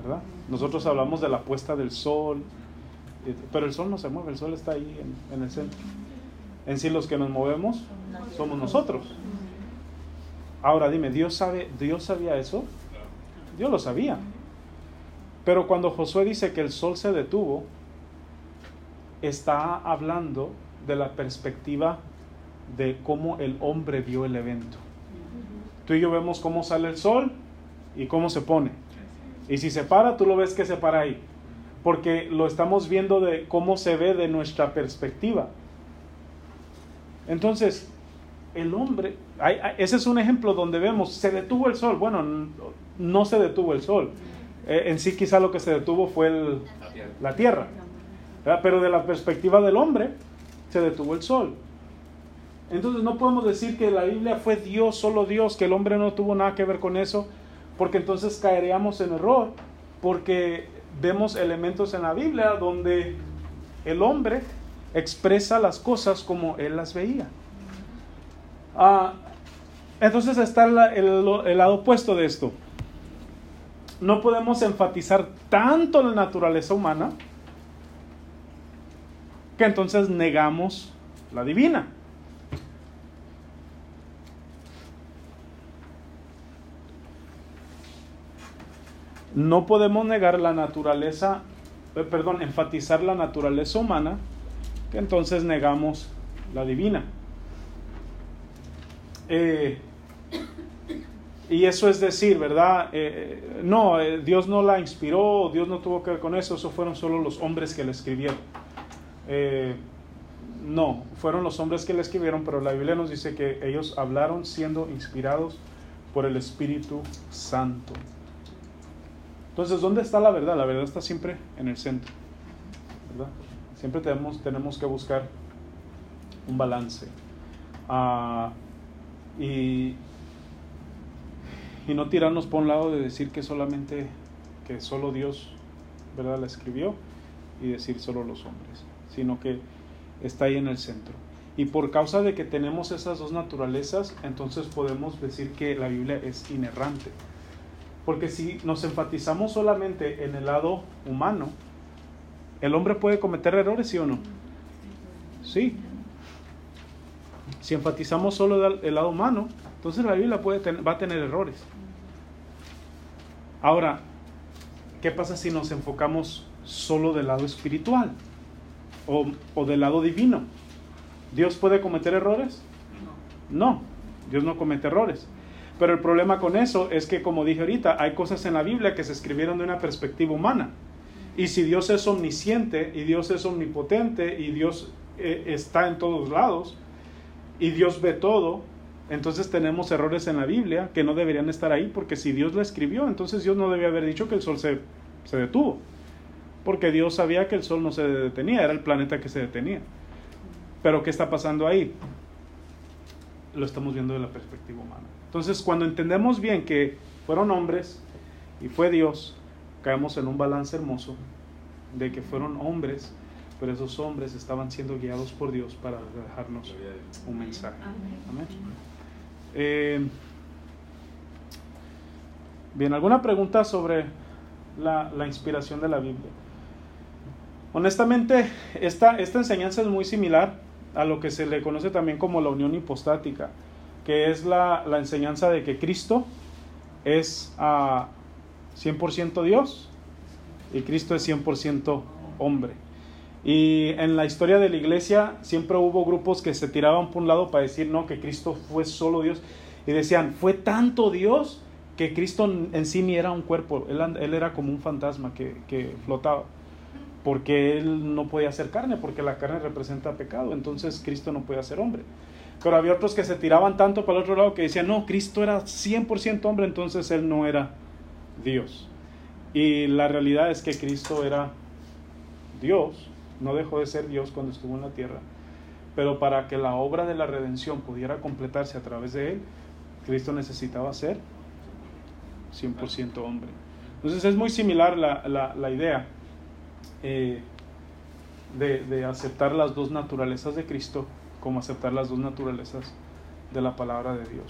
¿verdad? Nosotros hablamos de la puesta del sol, eh, pero el sol no se mueve, el sol está ahí en, el centro. En sí los que nos movemos somos nosotros. Ahora dime, ¿Dios, sabe, ¿Dios sabía eso? Dios lo sabía. Pero cuando Josué dice que el sol se detuvo, está hablando de la perspectiva de cómo el hombre vio el evento. Tú y yo vemos cómo sale el sol y cómo se pone. Y si se para, tú lo ves que se para ahí. Porque lo estamos viendo de cómo se ve de nuestra perspectiva. Entonces, el hombre, hay- hay- ese es un ejemplo donde vemos, se detuvo el sol. Bueno, no se detuvo el sol. Eh, en sí quizá lo que se detuvo fue el- La tierra. la tierra. ¿verdad? Pero de la perspectiva del hombre, se detuvo el sol. Entonces no podemos decir que la Biblia fue Dios, solo Dios, que el hombre no tuvo nada que ver con eso, porque entonces caeríamos en error, porque vemos elementos en la Biblia donde el hombre expresa las cosas como él las veía. Ah, entonces está la- el, el lado opuesto de esto. No podemos enfatizar tanto la naturaleza humana que entonces negamos la divina. No podemos negar la naturaleza, eh, perdón, enfatizar la naturaleza humana, que entonces negamos la divina. Eh, y eso es decir, ¿verdad? Eh, no, Dios no la inspiró, Dios no tuvo que ver con eso, eso fueron solo los hombres que la escribieron. No, fueron los hombres que la escribieron, pero la Biblia nos dice que ellos hablaron siendo inspirados por el Espíritu Santo. Entonces, ¿dónde está la verdad? La verdad está siempre en el centro, ¿verdad? Siempre tenemos, tenemos que buscar un balance. Ah, y, y no tirarnos por un lado de decir que solamente, que solo Dios, ¿verdad? La escribió y decir solo los hombres, sino que está ahí en el centro. Y por causa de que tenemos esas dos naturalezas, entonces podemos decir que la Biblia es inerrante. Porque si nos enfatizamos solamente en el lado humano, ¿el hombre puede cometer errores, sí o no? Sí. Si enfatizamos solo el lado humano, entonces la Biblia puede tener- va a tener errores. Ahora, ¿qué pasa si nos enfocamos solo del lado espiritual o, o del lado divino? ¿Dios puede cometer errores? No, Dios no comete errores. Pero el problema con eso es que, como dije ahorita, hay cosas en la Biblia que se escribieron de una perspectiva humana. Y si Dios es omnisciente y Dios es omnipotente y Dios eh, está en todos lados y Dios ve todo, entonces tenemos errores en la Biblia que no deberían estar ahí porque si Dios lo escribió, entonces Dios no debía haber dicho que el sol se, se detuvo. Porque Dios sabía que el sol no se detenía, era el planeta que se detenía. Pero ¿qué está pasando ahí? Lo estamos viendo de la perspectiva humana. Entonces, cuando entendemos bien que fueron hombres y fue Dios, caemos en un balance hermoso de que fueron hombres, pero esos hombres estaban siendo guiados por Dios para dejarnos un mensaje. Amén. Eh, bien, ¿alguna pregunta sobre la, la inspiración de la Biblia? Honestamente, esta, esta enseñanza es muy similar a lo que se le conoce también como la unión hipostática, que es la, la enseñanza de que Cristo es a 100% Dios y Cristo es 100% hombre. Y en la historia de la iglesia siempre hubo grupos que se tiraban por un lado para decir, no, que Cristo fue solo Dios. Y decían, fue tanto Dios que Cristo en sí ni era un cuerpo, él, él era como un fantasma que, que flotaba porque él no podía ser carne, porque la carne representa pecado, entonces Cristo no podía ser hombre. Pero había otros que se tiraban tanto para el otro lado que decían, no, Cristo era 100% hombre, entonces él no era Dios. Y la realidad es que Cristo era Dios, no dejó de ser Dios cuando estuvo en la tierra, pero para que la obra de la redención pudiera completarse a través de él, Cristo necesitaba ser 100% hombre. Entonces es muy similar la, la, la idea eh, de, de, aceptar las dos naturalezas de Cristo como aceptar las dos naturalezas de la palabra de Dios.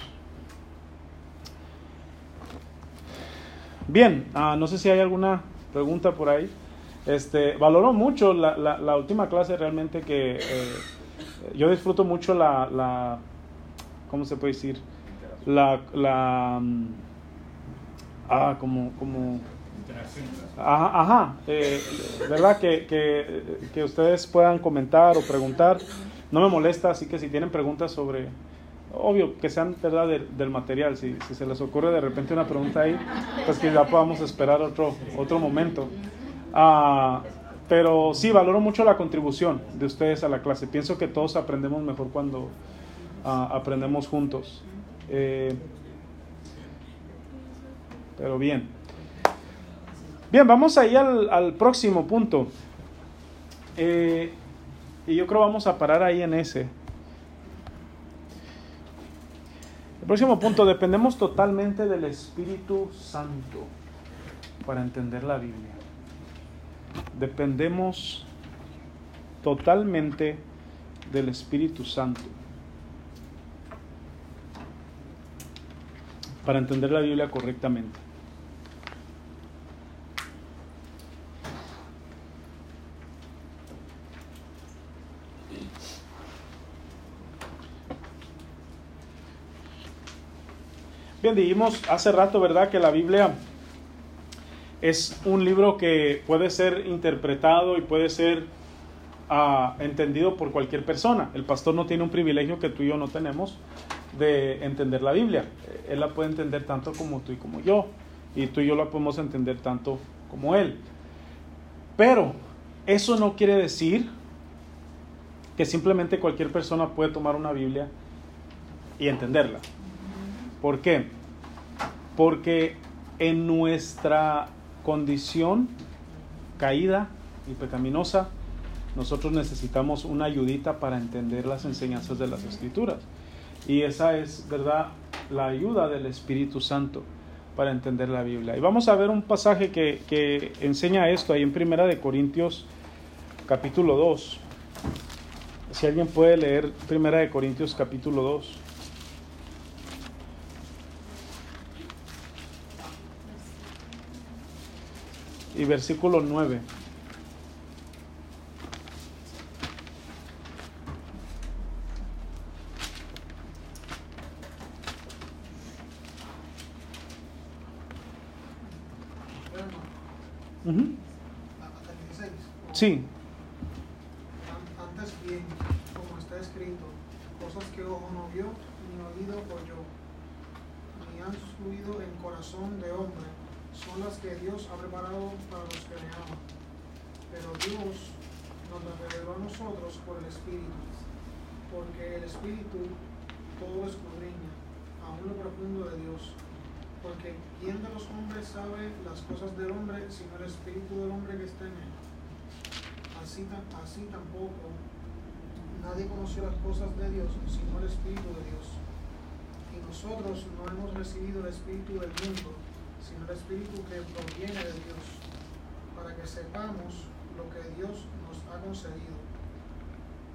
Bien, uh, no sé si hay alguna pregunta por ahí. Este, valoro mucho la, la, la última clase realmente que eh, yo disfruto mucho la, la, ¿cómo se puede decir? La, la, ah, como, como, Ajá, ajá eh, ¿verdad? Que, que, ustedes puedan comentar o preguntar. No me molesta, así que si tienen preguntas sobre, obvio, que sean verdad del, del material, si, si, se les ocurre de repente una pregunta ahí, pues que ya podamos esperar otro, otro momento. Ah, pero sí, valoro mucho la contribución de ustedes a la clase. Pienso que todos aprendemos mejor cuando ah, aprendemos juntos. Eh, pero bien. Bien, vamos ahí al, al próximo punto. Eh, y yo creo vamos a parar ahí en ese. El próximo punto, dependemos totalmente del Espíritu Santo para entender la Biblia. Dependemos totalmente del Espíritu Santo para entender la Biblia correctamente. Bien, dijimos hace rato, ¿verdad?, que la Biblia es un libro que puede ser interpretado y puede ser uh, entendido por cualquier persona. El pastor no tiene un privilegio que tú y yo no tenemos de entender la Biblia. Él la puede entender tanto como tú y como yo. Y tú y yo la podemos entender tanto como él. Pero eso no quiere decir que simplemente cualquier persona puede tomar una Biblia y entenderla. ¿Por qué? Porque en nuestra condición caída y pecaminosa, nosotros necesitamos una ayudita para entender las enseñanzas de las escrituras. Y esa es, ¿verdad?, la ayuda del Espíritu Santo para entender la Biblia. Y vamos a ver un pasaje que, que enseña esto ahí en Primera de Corintios capítulo 2. Si alguien puede leer Primera de Corintios capítulo 2. Y versículo 9. Uh -huh. Sí. Antes bien, como está escrito, cosas que ojo no vio, ni oído oyó, ni han subido en corazón de hombre son las que Dios ha preparado para los que le aman. Pero Dios nos las reveló a nosotros por el Espíritu, porque el Espíritu todo escudriña, aún lo profundo de Dios. Porque ¿quién de los hombres sabe las cosas del hombre sino el Espíritu del hombre que está en él? Así, tampoco nadie conoció las cosas de Dios sino el Espíritu de Dios. Y nosotros no hemos recibido el Espíritu del mundo, sino el Espíritu que proviene de Dios, para que sepamos lo que Dios nos ha concedido,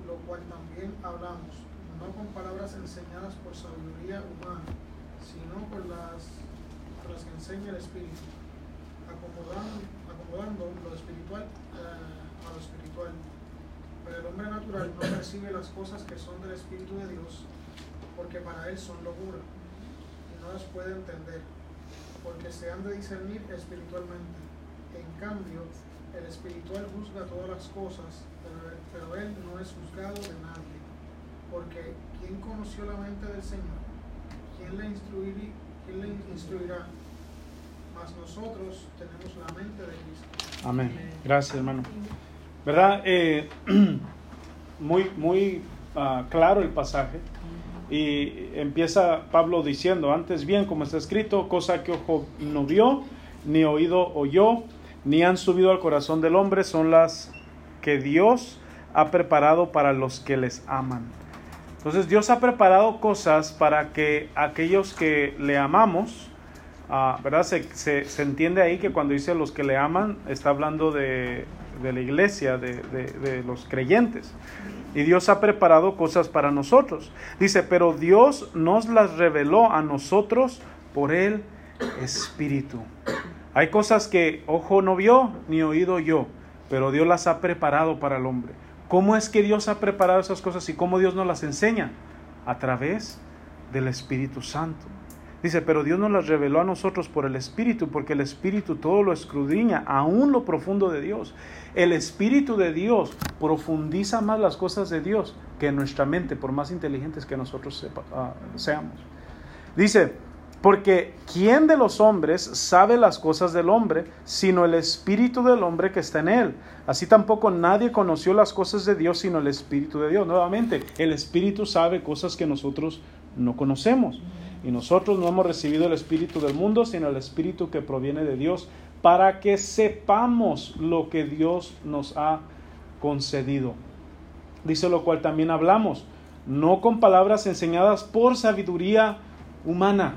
lo cual también hablamos, no con palabras enseñadas por sabiduría humana, sino por las, por las que enseña el Espíritu, acomodando, lo espiritual eh, a lo espiritual. Pero el hombre natural no percibe las cosas que son del Espíritu de Dios, porque para él son locura, y no las puede entender, porque se han de discernir espiritualmente. En cambio, el espiritual juzga todas las cosas, pero, pero él no es juzgado de nadie. Porque ¿quién conoció la mente del Señor? ¿Quién le, quién le instruirá? Mas nosotros tenemos la mente de Cristo. Amén. Gracias, hermano. ¿Verdad? Eh, muy muy ah, claro el pasaje. Y empieza Pablo diciendo, antes bien, como está escrito, cosa que ojo no vio, ni oído oyó, ni han subido al corazón del hombre, son las que Dios ha preparado para los que les aman. Entonces Dios ha preparado cosas para que aquellos que le amamos, ah, ¿verdad? Se, se- entiende ahí que cuando dice los que le aman, está hablando de, de la iglesia, de- de los creyentes. Y Dios ha preparado cosas para nosotros. Dice, pero Dios nos las reveló a nosotros por el Espíritu. Hay cosas que ojo no vio ni oído yo, pero Dios las ha preparado para el hombre. ¿Cómo es que Dios ha preparado esas cosas y cómo Dios nos las enseña? A través del Espíritu Santo. Dice, pero Dios nos las reveló a nosotros por el Espíritu, porque el Espíritu todo lo escudriña, aún lo profundo de Dios. El Espíritu de Dios profundiza más las cosas de Dios que nuestra mente, por más inteligentes que nosotros ah, seamos. Dice, porque ¿quién de los hombres sabe las cosas del hombre, sino el espíritu del hombre que está en él? Así tampoco nadie conoció las cosas de Dios, sino el espíritu de Dios. Nuevamente, el espíritu sabe cosas que nosotros no conocemos. Y nosotros no hemos recibido el espíritu del mundo, sino el espíritu que proviene de Dios, para que sepamos lo que Dios nos ha concedido. Dice lo cual también hablamos, no con palabras enseñadas por sabiduría humana,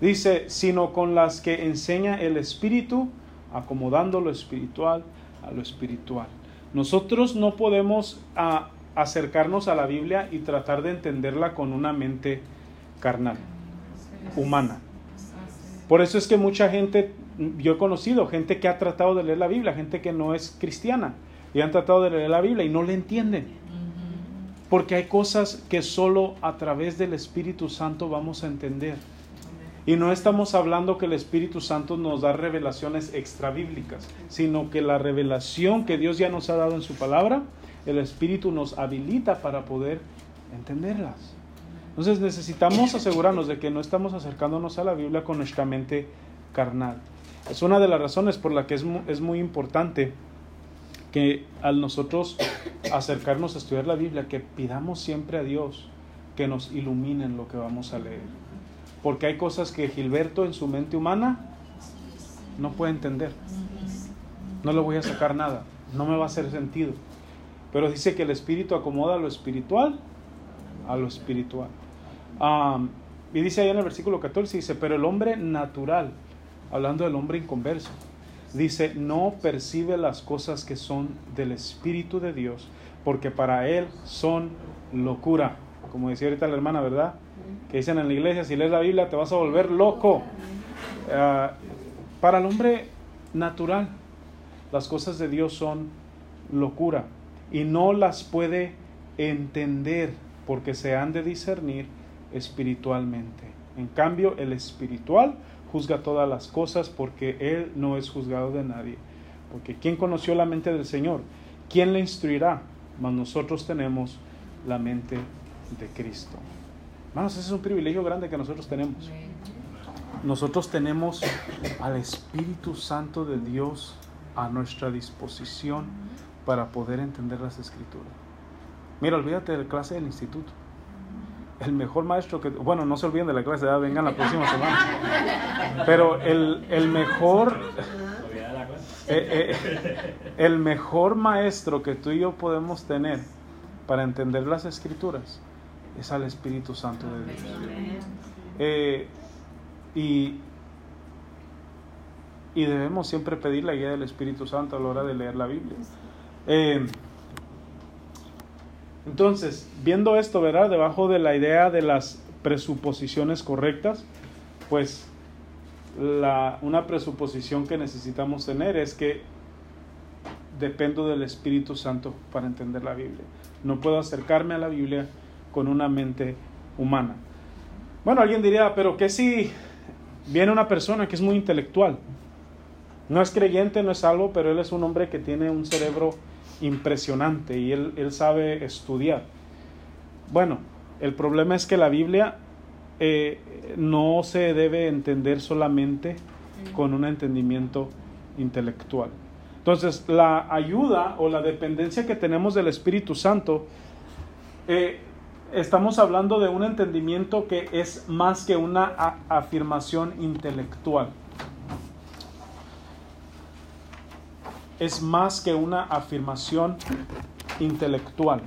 dice, sino con las que enseña el Espíritu, acomodando lo espiritual a lo espiritual. Nosotros no podemos ah, acercarnos a la Biblia y tratar de entenderla con una mente carnal, humana. Por eso es que mucha gente, yo he conocido gente que ha tratado de leer la Biblia, gente que no es cristiana, y han tratado de leer la Biblia y no le entienden. Porque hay cosas que solo a través del Espíritu Santo vamos a entender. Y no estamos hablando que el Espíritu Santo nos da revelaciones extrabíblicas, sino que la revelación que Dios ya nos ha dado en su palabra, el Espíritu nos habilita para poder entenderlas. Entonces necesitamos asegurarnos de que no estamos acercándonos a la Biblia con nuestra mente carnal. Es una de las razones por la que es, mu- es muy importante que al nosotros acercarnos a estudiar la Biblia, que pidamos siempre a Dios que nos ilumine en lo que vamos a leer. Porque hay cosas que Gilberto en su mente humana no puede entender. No le voy a sacar nada, no me va a hacer sentido. Pero dice que el Espíritu acomoda lo espiritual a lo espiritual. Y dice ahí en el versículo 14, dice, pero el hombre natural, hablando del hombre inconverso, dice, no percibe las cosas que son del Espíritu de Dios, porque para él son locura. Como decía ahorita la hermana, ¿verdad? Que dicen en la iglesia, si lees la Biblia te vas a volver loco. Ah, para el hombre natural, las cosas de Dios son locura y no las puede entender porque se han de discernir espiritualmente. En cambio, el espiritual juzga todas las cosas porque él no es juzgado de nadie. Porque ¿quién conoció la mente del Señor? ¿Quién le instruirá? Mas nosotros tenemos la mente de Cristo. Hermanos, ese es un privilegio grande que nosotros tenemos. Nosotros tenemos al Espíritu Santo de Dios a nuestra disposición para poder entender las escrituras. Mira, olvídate de la clase del instituto. El mejor maestro que... Bueno, no se olviden de la clase, ya vengan la próxima semana. Pero el, el mejor... eh, eh, el mejor maestro que tú y yo podemos tener para entender las escrituras es al Espíritu Santo de Dios. Eh, y y debemos siempre pedir la guía del Espíritu Santo a la hora de leer la Biblia. Entonces, viendo esto, ¿verdad? Debajo de la idea de las presuposiciones correctas, pues la, una presuposición que necesitamos tener es que dependo del Espíritu Santo para entender la Biblia. No puedo acercarme a la Biblia con una mente humana. Bueno, alguien diría, pero ¿qué si viene una persona que es muy intelectual? No es creyente, no es salvo, pero él es un hombre que tiene un cerebro impresionante y él, él sabe estudiar. Bueno, el problema es que la Biblia eh, no se debe entender solamente con un entendimiento intelectual. Entonces, la ayuda o la dependencia que tenemos del Espíritu Santo, eh, estamos hablando de un entendimiento que es más que una afirmación intelectual. Es más que una afirmación intelectual.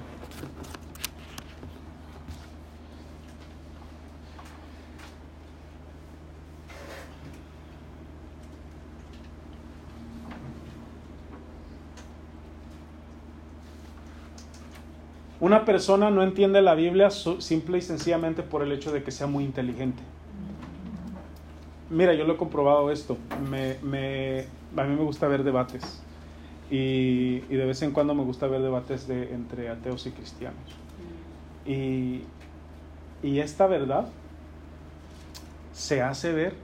Una persona no entiende la Biblia simple y sencillamente por el hecho de que sea muy inteligente. Mira, yo lo he comprobado esto. Me, a mí me gusta ver debates. Y, y, de vez en cuando me gusta ver debates de, entre ateos y cristianos. Y, y esta verdad se hace ver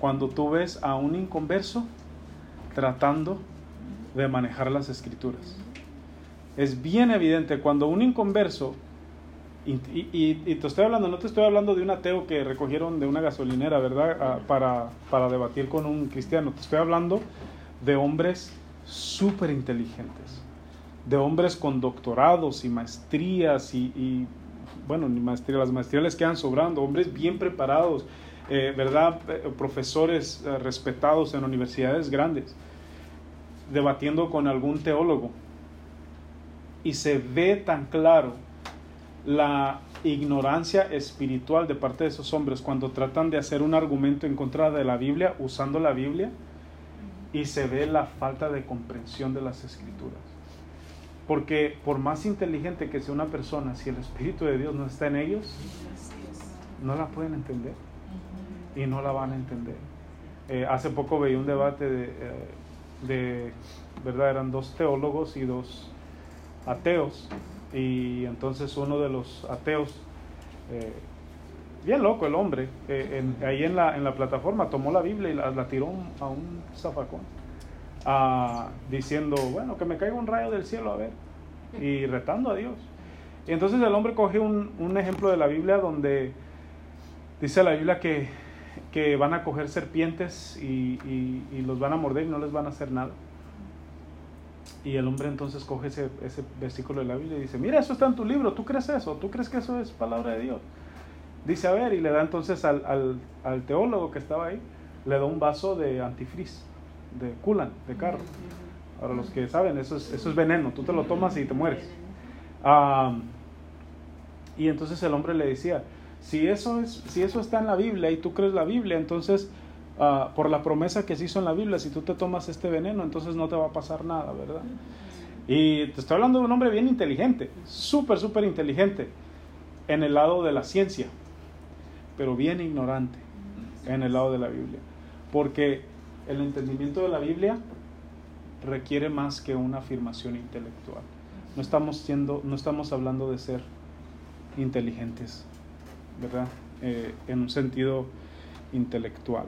cuando tú ves a un inconverso tratando de manejar las escrituras es bien evidente cuando un inconverso, y, te estoy hablando, no te estoy hablando de un ateo que recogieron de una gasolinera, ¿verdad? Ah, para, para debatir con un cristiano, te estoy hablando de hombres súper inteligentes, de hombres con doctorados y maestrías y, bueno, ni maestrías, las maestrías les quedan sobrando, hombres bien preparados, eh, ¿verdad? Eh, profesores eh, respetados en universidades grandes, debatiendo con algún teólogo y se ve tan claro la ignorancia espiritual de parte de esos hombres cuando tratan de hacer un argumento en contra de la Biblia usando la Biblia y se ve la falta de comprensión de las escrituras. Porque por más inteligente que sea una persona, si el Espíritu de Dios no está en ellos, no la pueden entender y no la van a entender. Eh, hace poco veía un debate de, eh, de, ¿verdad? Eran dos teólogos y dos ateos y entonces uno de los ateos, eh, bien loco el hombre, eh, ahí en la, en la plataforma tomó la Biblia y la, tiró a un zafacón, ah, diciendo, bueno, que me caiga un rayo del cielo a ver, y retando a Dios. Y entonces el hombre coge un, un ejemplo de la Biblia donde dice la Biblia que, que van a coger serpientes y, y los van a morder y no les van a hacer nada. Y el hombre entonces coge ese, ese versículo de la Biblia y dice, mira, eso está en tu libro, ¿tú crees eso? ¿Tú crees que eso es palabra de Dios? Dice, a ver, y le da entonces al, al, al teólogo que estaba ahí, le da un vaso de antifriz, de culan, de carro. Para los que saben, eso es, eso es veneno, tú te lo tomas y te mueres. y entonces el hombre le decía, si eso, es, si eso está en la Biblia y tú crees la Biblia, entonces Ah, por la promesa que se hizo en la Biblia, si tú te tomas este veneno, entonces no te va a pasar nada, ¿verdad? Y te estoy hablando de un hombre bien inteligente, súper, súper inteligente, en el lado de la ciencia, pero bien ignorante en el lado de la Biblia. Porque el entendimiento de la Biblia requiere más que una afirmación intelectual. No estamos, siendo, no estamos hablando de ser inteligentes, ¿verdad? Eh, en un sentido intelectual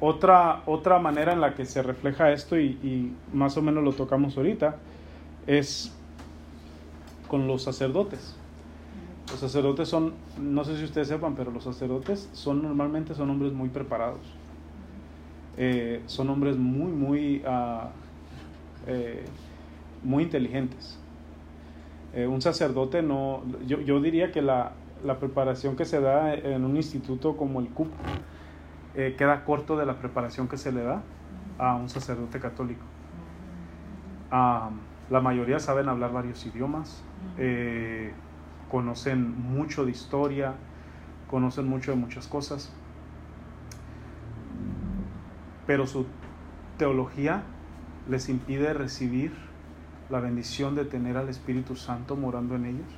otra, otra manera en la que se refleja esto, y, más o menos lo tocamos ahorita, es con los sacerdotes. Los sacerdotes son, no sé si ustedes sepan, pero los sacerdotes son normalmente son hombres muy preparados. Eh, son hombres muy, muy, ah, eh, muy inteligentes. Eh, un sacerdote no, yo, yo diría que la, la preparación que se da en un instituto como el CUP queda corto de la preparación que se le da a un sacerdote católico. la mayoría saben hablar varios idiomas, conocen mucho de historia, conocen mucho de muchas cosas. pero su teología les impide recibir la bendición de tener al Espíritu Santo morando en ellos.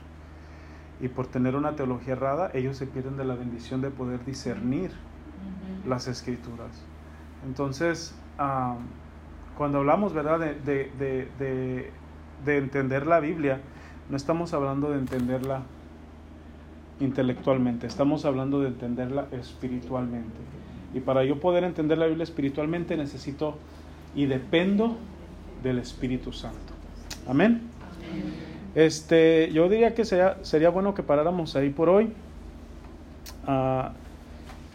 Y por tener una teología errada, ellos se pierden de la bendición de poder discernir las escrituras. Entonces, cuando hablamos, ¿verdad?, de- de- de entender la Biblia, no estamos hablando de entenderla intelectualmente, estamos hablando de entenderla espiritualmente. Y para yo poder entender la Biblia espiritualmente necesito y dependo del Espíritu Santo. Amén. Este, yo diría que sería, bueno que paráramos ahí por hoy. Ah,